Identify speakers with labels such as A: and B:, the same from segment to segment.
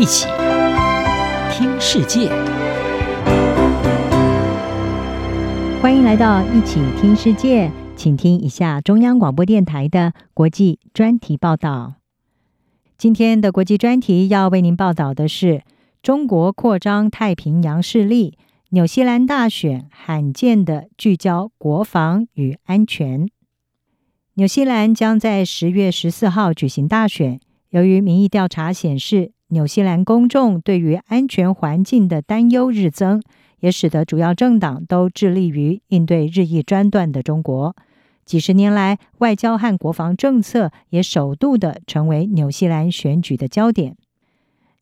A: 一起听世界，
B: 欢迎来到一起听世界，请听一下中央广播电台的国际专题报道。今天的国际专题要为您报道的是中国扩张太平洋势力，纽西兰大选罕见的聚焦国防与安全。纽西兰将在十月十四号举行大选。由于民意调查显示，纽西兰公众对于安全环境的担忧日增，也使得主要政党都致力于应对日益专断的中国。几十年来，外交和国防政策也首度的成为纽西兰选举的焦点。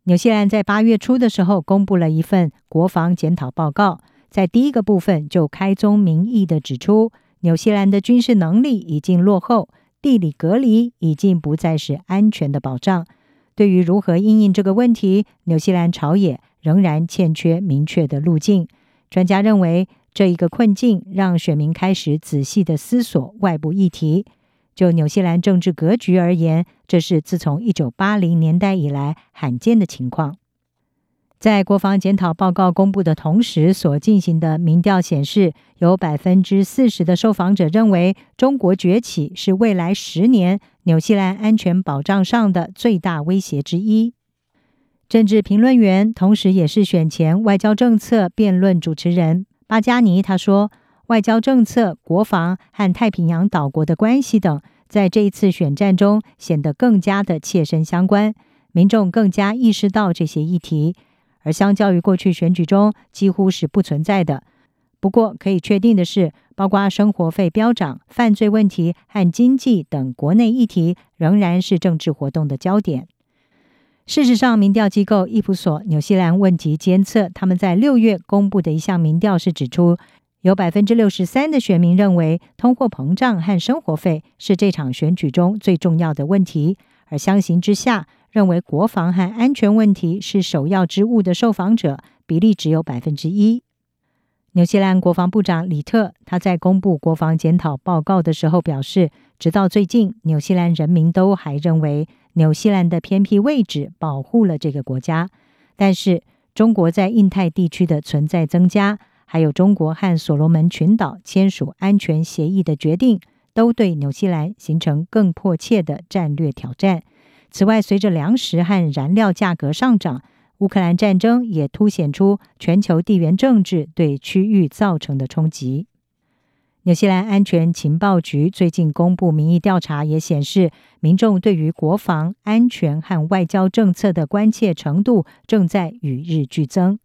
B: 纽西兰在八月初的时候公布了一份国防检讨报告，在第一个部分就开宗明义的指出，纽西兰的军事能力已经落后。地理隔离已经不再是安全的保障。对于如何应应这个问题，纽西兰朝野仍然欠缺明确的路径。专家认为，这一个困境让选民开始仔细的思索外部议题。就纽西兰政治格局而言，这是自从一九八零年代以来罕见的情况。在国防检讨报告公布的同时，所进行的民调显示，有百分之四十的受访者认为，中国崛起是未来十年纽西兰安全保障上的最大威胁之一。政治评论员，同时也是选前外交政策辩论主持人巴加尼他说：“外交政策、国防和太平洋岛国的关系等，在这一次选战中显得更加的切身相关，民众更加意识到这些议题。”而相较于过去选举中几乎是不存在的。不过可以确定的是，包括生活费飙涨、犯罪问题和经济等国内议题，仍然是政治活动的焦点。事实上，民调机构易普索纽西兰问题监测他们在六月公布的一项民调是指出，有百分之六十三的选民认为通货膨胀和生活费是这场选举中最重要的问题，而相形之下，认为国防和安全问题是首要之务的受访者比例只有百分之一。纽西兰国防部长李特他在公布国防检讨报告的时候表示，直到最近，纽西兰人民都还认为纽西兰的偏僻位置保护了这个国家。但是，中国在印太地区的存在增加，还有中国和所罗门群岛签署安全协议的决定，都对纽西兰形成更迫切的战略挑战。此外，随着粮食和燃料价格上涨，乌克兰战争也凸显出全球地缘政治对区域造成的冲击。纽西兰安全情报局最近公布民意调查，也显示民众对于国防安全和外交政策的关切程度正在与日俱增。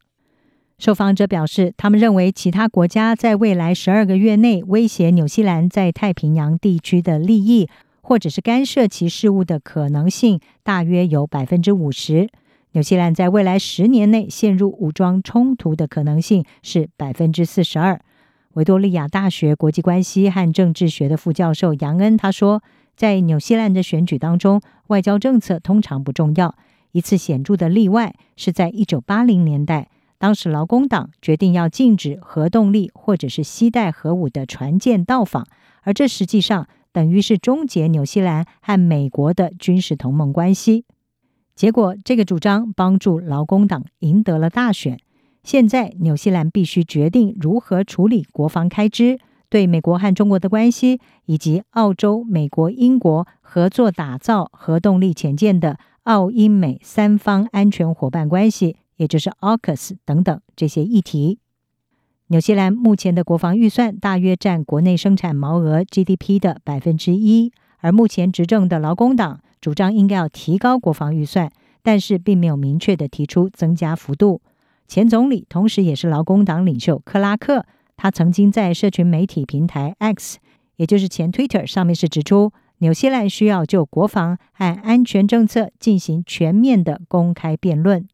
B: 受访者表示，他们认为其他国家在未来十二个月内威胁纽西兰在太平洋地区的利益。或者是干涉其事务的可能性大约有百分之五十。纽西兰在未来十年内陷入武装冲突的可能性是百分之四十二。维多利亚大学国际关系和政治学的副教授杨恩他说，在纽西兰的选举当中，外交政策通常不重要。一次显著的例外是在一九八零年代，当时劳工党决定要禁止核动力或者是携带核武的船舰到访，而这实际上。等于是终结纽西兰和美国的军事同盟关系。结果，这个主张帮助劳工党赢得了大选。现在，纽西兰必须决定如何处理国防开支、对美国和中国的关系，以及澳洲、美国、英国合作打造核动力潜舰的澳英美三方安全伙伴关系，也就是 AUKUS 等等这些议题。纽西兰目前的国防预算大约占国内生产毛额 GDP 的百分之一，而目前执政的劳工党主张应该要提高国防预算，但是并没有明确地提出增加幅度。前总理同时也是劳工党领袖克拉克，他曾经在社群媒体平台 X，也就是前 Twitter 上面是指出，纽西兰需要就国防和安全政策进行全面的公开辩论。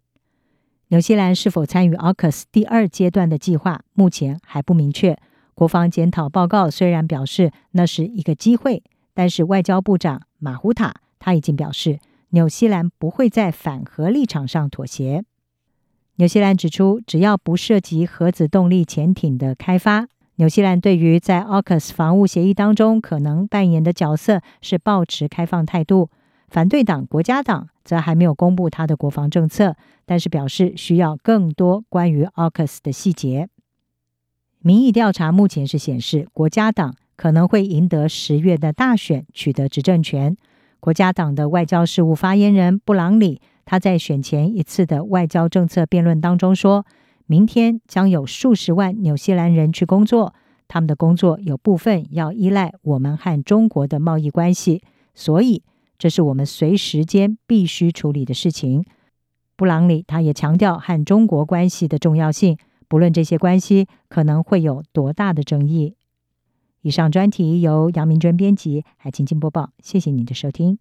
B: 纽西兰是否参与 AUKUS 第二阶段的计划，目前还不明确。国防检讨报告虽然表示那是一个机会，但是外交部长马胡塔他已经表示，纽西兰不会在反核立场上妥协。纽西兰指出，只要不涉及核子动力潜艇的开发，纽西兰对于在 AUKUS 防务协议当中可能扮演的角色是抱持开放态度。反对党国家党则还没有公布他的国防政策，但是表示需要更多关于 AUKUS 的细节。民意调查目前是显示，国家党可能会赢得十月的大选，取得执政权。国家党的外交事务发言人布朗里，他在选前一次的外交政策辩论当中说，明天将有数十万纽西兰人去工作，他们的工作有部分要依赖我们和中国的贸易关系，所以这是我们随时间必须处理的事情。布朗里他也强调和中国关系的重要性。不论这些关系可能会有多大的争议。以上专题由杨明娟编辑，海清清播报。谢谢您的收听。